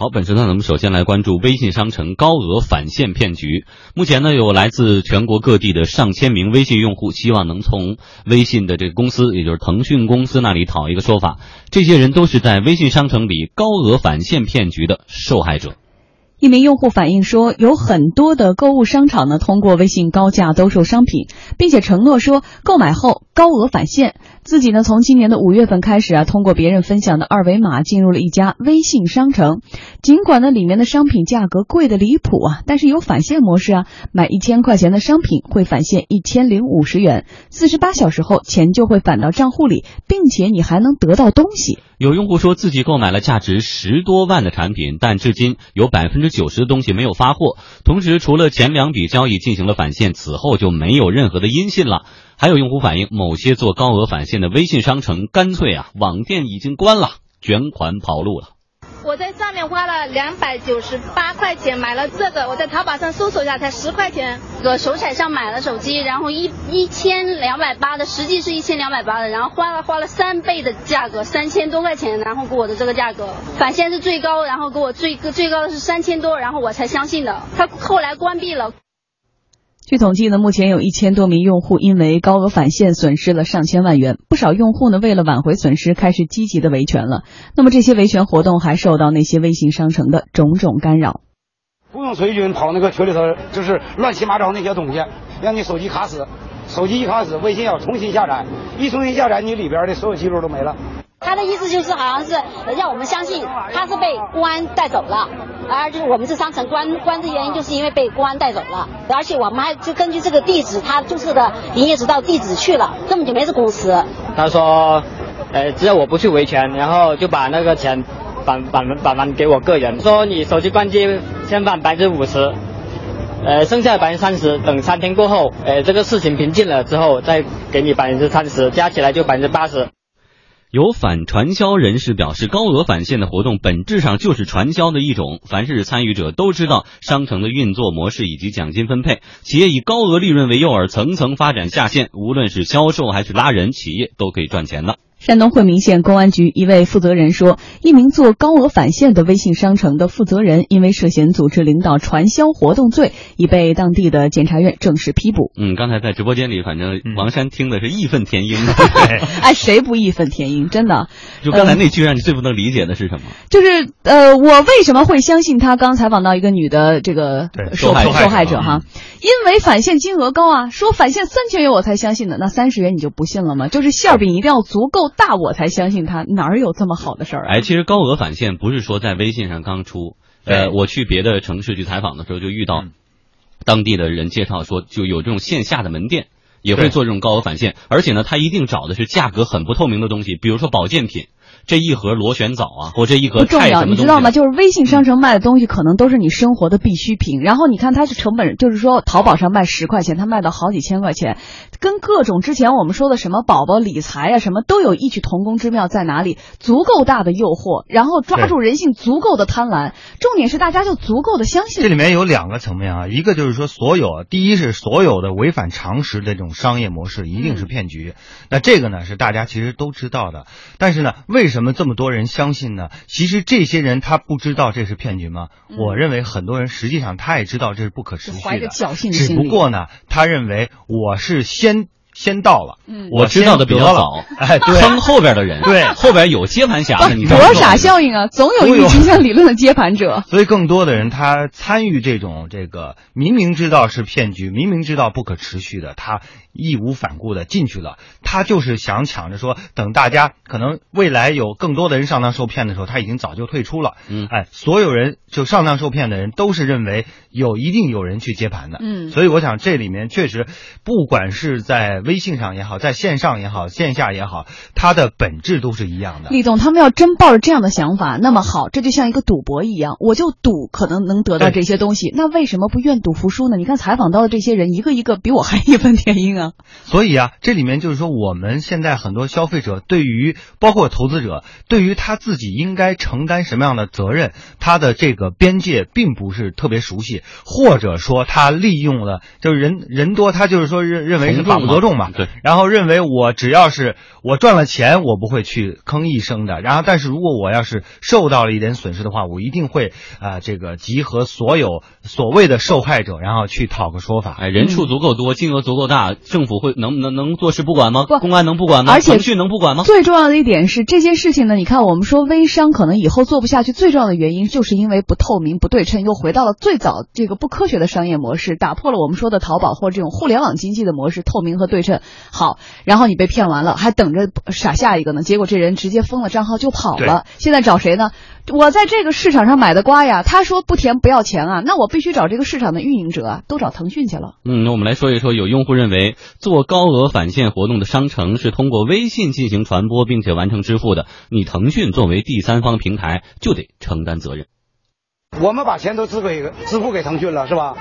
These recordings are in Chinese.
好，本时段我们首先来关注微信商城高额返现骗局。目前呢，有来自全国各地的上千名微信用户，希望能从微信的这个公司，也就是腾讯公司那里讨一个说法。这些人都是在微信商城里高额返现骗局的受害者。一名用户反映说，有很多的购物商场呢，通过微信高价兜售商品，并且承诺说购买后高额返现。自己呢，从今年的五月份开始啊，通过别人分享的二维码进入了一家微信商城。尽管呢，里面的商品价格贵的离谱啊，但是有返现模式啊，买一千块钱的商品会返现一千零五十元，四十八小时后钱就会返到账户里，并且你还能得到东西。有用户说自己购买了价值十多万的产品，但至今有百分之九十的东西没有发货。同时，除了前两笔交易进行了返现，此后就没有任何的音信了。还有用户反映，某些做高额返现的微信商城，干脆啊，网店已经关了，卷款跑路了。我在上面花了两百九十八块钱买了这个，我在淘宝上搜索一下才十块钱。搁手彩上买了手机，然后一一千两百八的，实际是一千两百八的，然后花了花了三倍的价格，三千多块钱，然后给我的这个价格返现是最高，然后给我最最高的是三千多，然后我才相信的。他后来关闭了。据统计呢，目前有一千多名用户因为高额返现损失了上千万元。不少用户呢，为了挽回损失，开始积极的维权了。那么这些维权活动还受到那些微信商城的种种干扰。不用随军跑那个群里头，就是乱七八糟那些东西，让你手机卡死。手机一卡死，微信要重新下载，一重新下载，你里边的所有记录都没了。他的意思就是，好像是让我们相信他是被公安带走了，而就是我们这商城关关的原因，就是因为被公安带走了。而且我们还就根据这个地址，他注册的营业执照地址去了，根本就没这公司。他说，呃，只要我不去维权，然后就把那个钱返返返还给我个人。说你手机关机先返百分之五十，呃，剩下的百分之三十等三天过后，呃，这个事情平静了之后再给你百分之三十，加起来就百分之八十。有反传销人士表示，高额返现的活动本质上就是传销的一种。凡是参与者都知道商城的运作模式以及奖金分配，企业以高额利润为诱饵，层层发展下线。无论是销售还是拉人，企业都可以赚钱的。山东惠民县公安局一位负责人说，一名做高额返现的微信商城的负责人，因为涉嫌组织领导传销活动罪，已被当地的检察院正式批捕。嗯，刚才在直播间里，反正王山听的是义愤填膺。哎，谁不义愤填膺？真的。就刚才那句让你最不能理解的是什么？就是呃，我为什么会相信他？刚采访到一个女的这个受受害者哈，因为返现金额高啊，说返现三千元我才相信的，那三十元你就不信了吗？就是馅饼一定要足够。大我才相信他，哪儿有这么好的事儿？哎，其实高额返现不是说在微信上刚出，呃，我去别的城市去采访的时候就遇到，当地的人介绍说就有这种线下的门店也会做这种高额返现，而且呢，他一定找的是价格很不透明的东西，比如说保健品。这一盒螺旋藻啊，或这一盒不重要，你知道吗？就是微信商城卖的东西，可能都是你生活的必需品。然后你看，它是成本，就是说淘宝上卖十块钱，它卖到好几千块钱，跟各种之前我们说的什么宝宝理财啊，什么都有异曲同工之妙在哪里？足够大的诱惑，然后抓住人性足够的贪婪，重点是大家就足够的相信。这里面有两个层面啊，一个就是说，所有第一是所有的违反常识的这种商业模式一定是骗局，那这个呢是大家其实都知道的，但是呢，为什么这么多人？相信呢？其实这些人他不知道这是骗局吗？我认为很多人实际上他也知道这是不可持续的，怀着侥幸只不过呢，他认为我是先。先到了，嗯，我知道的比较早，哎，对。坑后边的人，对，后边有接盘侠的，你多傻效应啊，总有一个形象理论的接盘者。所以更多的人他参与这种这个明明知道是骗局，明明知道不可持续的，他义无反顾的进去了，他就是想抢着说，等大家可能未来有更多的人上当受骗的时候，他已经早就退出了。嗯，哎，所有人就上当受骗的人都是认为有一定有人去接盘的。嗯，所以我想这里面确实，不管是在。微信上也好，在线上也好，线下也好，它的本质都是一样的。李总，他们要真抱着这样的想法，那么好，这就像一个赌博一样，我就赌可能能得到这些东西。那为什么不愿赌服输呢？你看采访到的这些人，一个一个比我还义愤填膺啊。所以啊，这里面就是说，我们现在很多消费者对于包括投资者，对于他自己应该承担什么样的责任，他的这个边界并不是特别熟悉，或者说他利用了就是人人多，他就是说认认为是法不责众。众嘛，对，然后认为我只要是我赚了钱，我不会去吭一声的。然后，但是如果我要是受到了一点损失的话，我一定会啊、这个集合所有所谓的受害者，然后去讨个说法。哎，人数足够多，金额足够大，政府会能能能坐视不管吗？不公安能不管吗？而且腾讯能不管吗？最重要的一点是，这件事情呢，你看我们说微商可能以后做不下去，最重要的原因就是因为不透明、不对称，又回到了最早这个不科学的商业模式，打破了我们说的淘宝或这种互联网经济的模式，透明和对称。好，然后你被骗完了，还等着傻下一个呢，结果这人直接封了账号就跑了。现在找谁呢？我在这个市场上买的瓜呀，他说不甜不要钱啊，那我必须找这个市场的运营者啊，都找腾讯去了。嗯，那我们来说一说，有用户认为做高额返现活动的商城是通过微信进行传播并且完成支付的，你腾讯作为第三方平台就得承担责任。我们把钱都支给支付给腾讯了，是吧？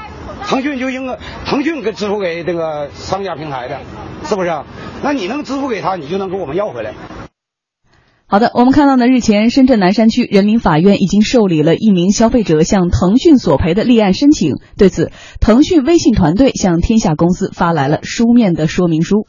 腾讯就应该腾讯给支付给这个商家平台的，是不是？那你能支付给他，你就能给我们要回来。好的，我们看到呢，日前深圳南山区人民法院已经受理了一名消费者向腾讯索赔的立案申请。对此，腾讯微信团队向天下公司发来了书面的说明书。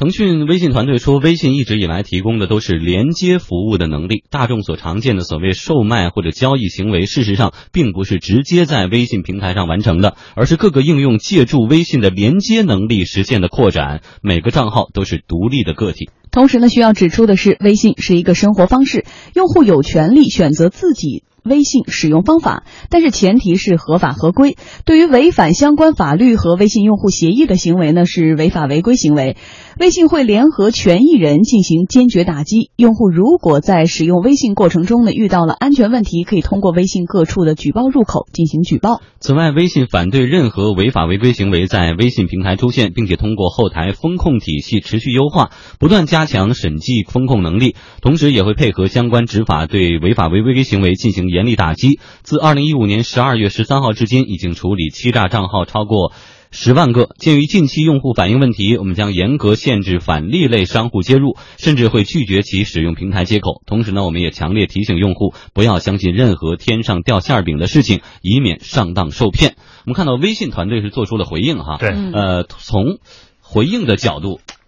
腾讯微信团队说，微信一直以来提供的都是连接服务的能力，大众所常见的所谓售卖或者交易行为，事实上并不是直接在微信平台上完成的，而是各个应用借助微信的连接能力实现的扩展。每个账号都是独立的个体。同时呢，需要指出的是，微信是一个生活方式，用户有权利选择自己微信使用方法，但是前提是合法合规。对于违反相关法律和微信用户协议的行为呢，是违法违规行为。微信会联合权益人进行坚决打击。用户如果在使用微信过程中呢遇到了安全问题，可以通过微信各处的举报入口进行举报。此外，微信反对任何违法违规行为在微信平台出现，并且通过后台风控体系持续优化，不断加强审计风控能力，同时也会配合相关执法对违法违规行为进行严厉打击。自二零一五年十二月十三号至今，已经处理欺诈账号超过。十万个。鉴于近期用户反映问题，我们将严格限制返利类商户接入，甚至会拒绝其使用平台接口。同时呢，我们也强烈提醒用户不要相信任何天上掉馅饼的事情，以免上当受骗。我们看到微信团队是做出了回应哈，对呃，从回应的角度，呃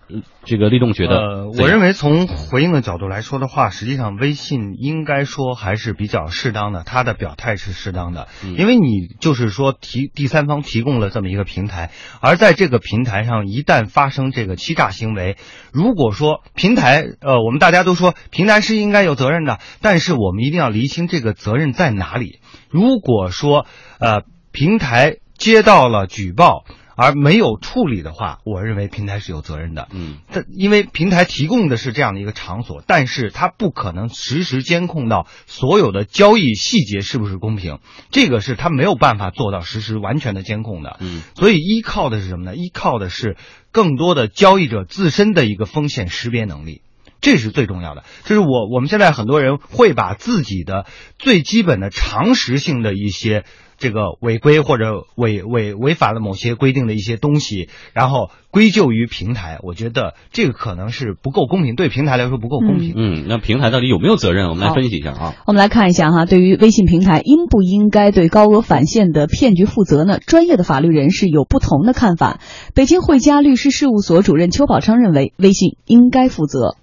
这个立栋觉得呃，我认为从回应的角度来说的话，实际上微信应该说还是比较适当的，它的表态是适当的，嗯因为你就是说提第三方提供了这么一个平台，而在这个平台上一旦发生这个欺诈行为，如果说平台呃，我们大家都说平台是应该有责任的，但是我们一定要厘清这个责任在哪里。如果说呃平台接到了举报。而没有处理的话，我认为平台是有责任的。嗯它因为平台提供的是这样的一个场所，但是它不可能实时监控到所有的交易细节是不是公平，这个是它没有办法做到实时完全的监控的。嗯所以依靠的是什么呢？依靠的是更多的交易者自身的一个风险识别能力。这是最重要的，就是我我们现在很多人会把自己的最基本的常识性的一些这个违规或者违违违反了某些规定的一些东西，然后归咎于平台。我觉得这个可能是不够公平，对平台来说不够公平。嗯，那平台到底有没有责任？我们来分析一下啊。我们来看一下哈，对于微信平台应不应该对高额返现的骗局负责呢？专业的法律人士有不同的看法。北京汇佳律师事务所主任邱宝昌认为，微信应该负责。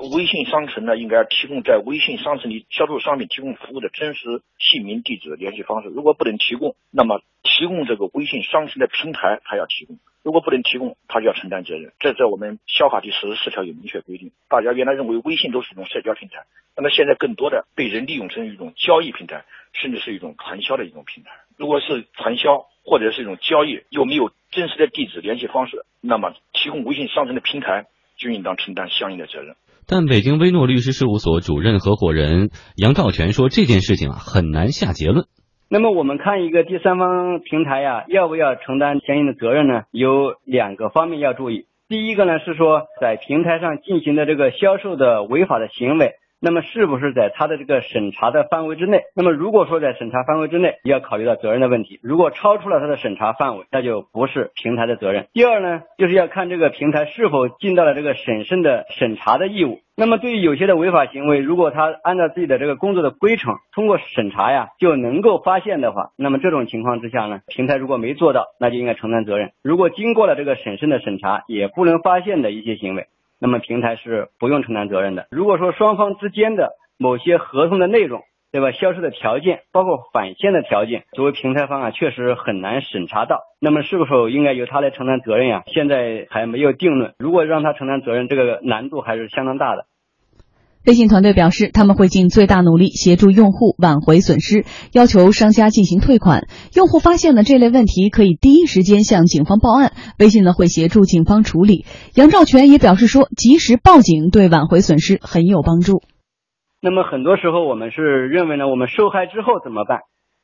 微信商城呢，应该提供在微信商城里销售商品、提供服务的真实姓名、地址、联系方式。如果不能提供，那么提供这个微信商城的平台，他要提供；如果不能提供，他就要承担责任。这在我们消法第十四条有明确规定。大家原来认为微信都是一种社交平台，那么现在更多的被人利用成一种交易平台，甚至是一种传销的一种平台。如果是传销或者是一种交易，又没有真实的地址、联系方式，那么提供微信商城的平台就应当承担相应的责任。但北京威诺律师事务所主任合伙人杨兆全说，这件事情啊很难下结论。那么我们看一个第三方平台呀，要不要承担相应的责任呢？有两个方面要注意。第一个呢是说，在平台上进行的这个销售的违法的行为，那么是不是在他的这个审查的范围之内？那么如果说在审查范围之内，要考虑到责任的问题；如果超出了他的审查范围，那就不是平台的责任。第二呢，就是要看这个平台是否尽到了这个审慎的审查的义务。那么对于有些的违法行为，如果他按照自己的这个工作的规程通过审查呀就能够发现的话，那么这种情况之下呢，平台如果没做到，那就应该承担责任。如果经过了这个审慎的审查也不能发现的一些行为，那么平台是不用承担责任的。如果说双方之间的某些合同的内容，对吧？销售的条件，包括返现的条件，作为平台方啊，确实很难审查到。那么是否应该由他来承担责任呀？现在还没有定论。如果让他承担责任，这个难度还是相当大的。微信团队表示，他们会尽最大努力协助用户挽回损失，要求商家进行退款。用户发现了这类问题，可以第一时间向警方报案，微信呢会协助警方处理。杨兆全也表示说，及时报警对挽回损失很有帮助。那么很多时候我们是认为呢，我们受害之后怎么办？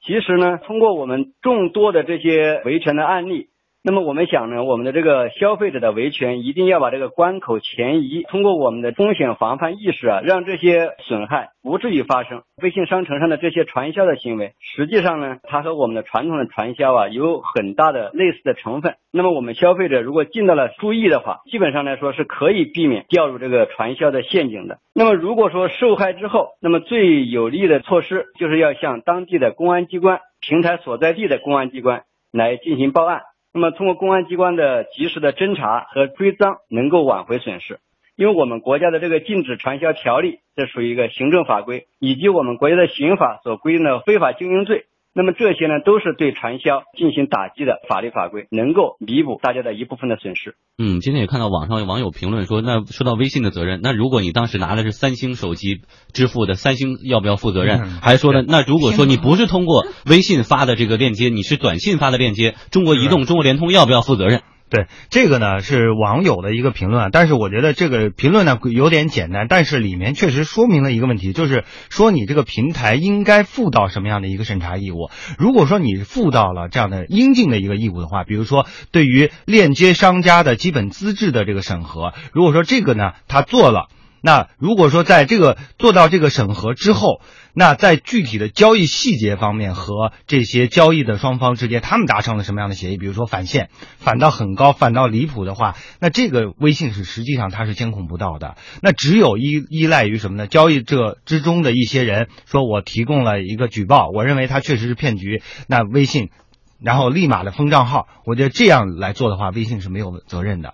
其实呢，通过我们众多的这些维权的案例。那么我们想呢，我们的这个消费者的维权一定要把这个关口前移，通过我们的风险防范意识啊，让这些损害不至于发生。微信商城上的这些传销的行为，实际上呢，它和我们的传统的传销啊有很大的类似的成分。那么我们消费者如果尽到了注意的话，基本上来说是可以避免掉入这个传销的陷阱的。那么如果说受害之后，那么最有利的措施就是要向当地的公安机关、平台所在地的公安机关来进行报案。那么，通过公安机关的及时的侦查和追赃，能够挽回损失。因为我们国家的这个禁止传销条例，这属于一个行政法规，以及我们国家的刑法所规定的非法经营罪。那么这些呢，都是对传销进行打击的法律法规，能够弥补大家的一部分的损失。嗯，今天也看到网上有网友评论说，那说到微信的责任，那如果你当时拿的是三星手机支付的，三星要不要负责任？还说呢，那如果说你不是通过微信发的这个链接，你是短信发的链接，中国移动、中国联通要不要负责任？对这个呢是网友的一个评论，但是我觉得这个评论呢有点简单，但是里面确实说明了一个问题，就是说你这个平台应该负到什么样的一个审查义务。如果说你负到了这样的应尽的一个义务的话，比如说对于链接商家的基本资质的这个审核，如果说这个呢他做了。那如果说在这个做到这个审核之后，那在具体的交易细节方面和这些交易的双方之间，他们达成了什么样的协议？比如说返现返到很高、返到离谱的话，那这个微信是实际上它是监控不到的。那只有依依赖于什么呢？交易者之中的一些人说我提供了一个举报，我认为他确实是骗局，那微信然后立马的封账号。我觉得这样来做的话，微信是没有责任的。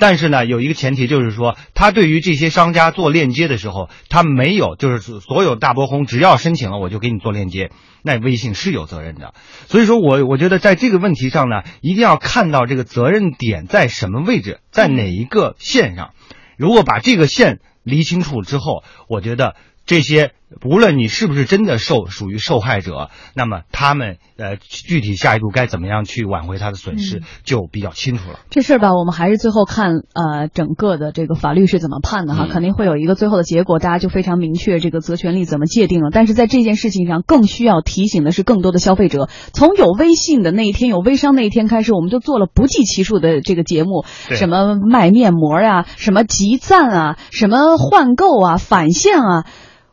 但是呢，有一个前提就是说，他对于这些商家做链接的时候，他没有就是所有大波红只要申请了我就给你做链接，那微信是有责任的。所以说我我觉得在这个问题上呢，一定要看到这个责任点在什么位置，在哪一个线上。如果把这个线理清楚之后，我觉得这些。无论你是不是真的受属于受害者，那么他们呃具体下一步该怎么样去挽回他的损失就比较清楚了。这事儿吧，我们还是最后看呃整个的这个法律是怎么判的哈，肯定会有一个最后的结果，大家就非常明确这个责权利怎么界定了。但是在这件事情上，更需要提醒的是更多的消费者。从有微信的那一天，有微商那一天开始，我们就做了不计其数的这个节目，什么卖面膜呀，什么集赞啊，什么换购啊，返现啊。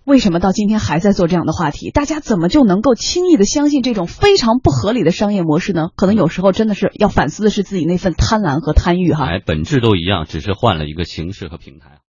为什么到今天还在做这样的话题？大家怎么就能够轻易的相信这种非常不合理的商业模式呢？可能有时候真的是要反思的是自己那份贪婪和贪欲哈。哎，本质都一样，只是换了一个形式和平台。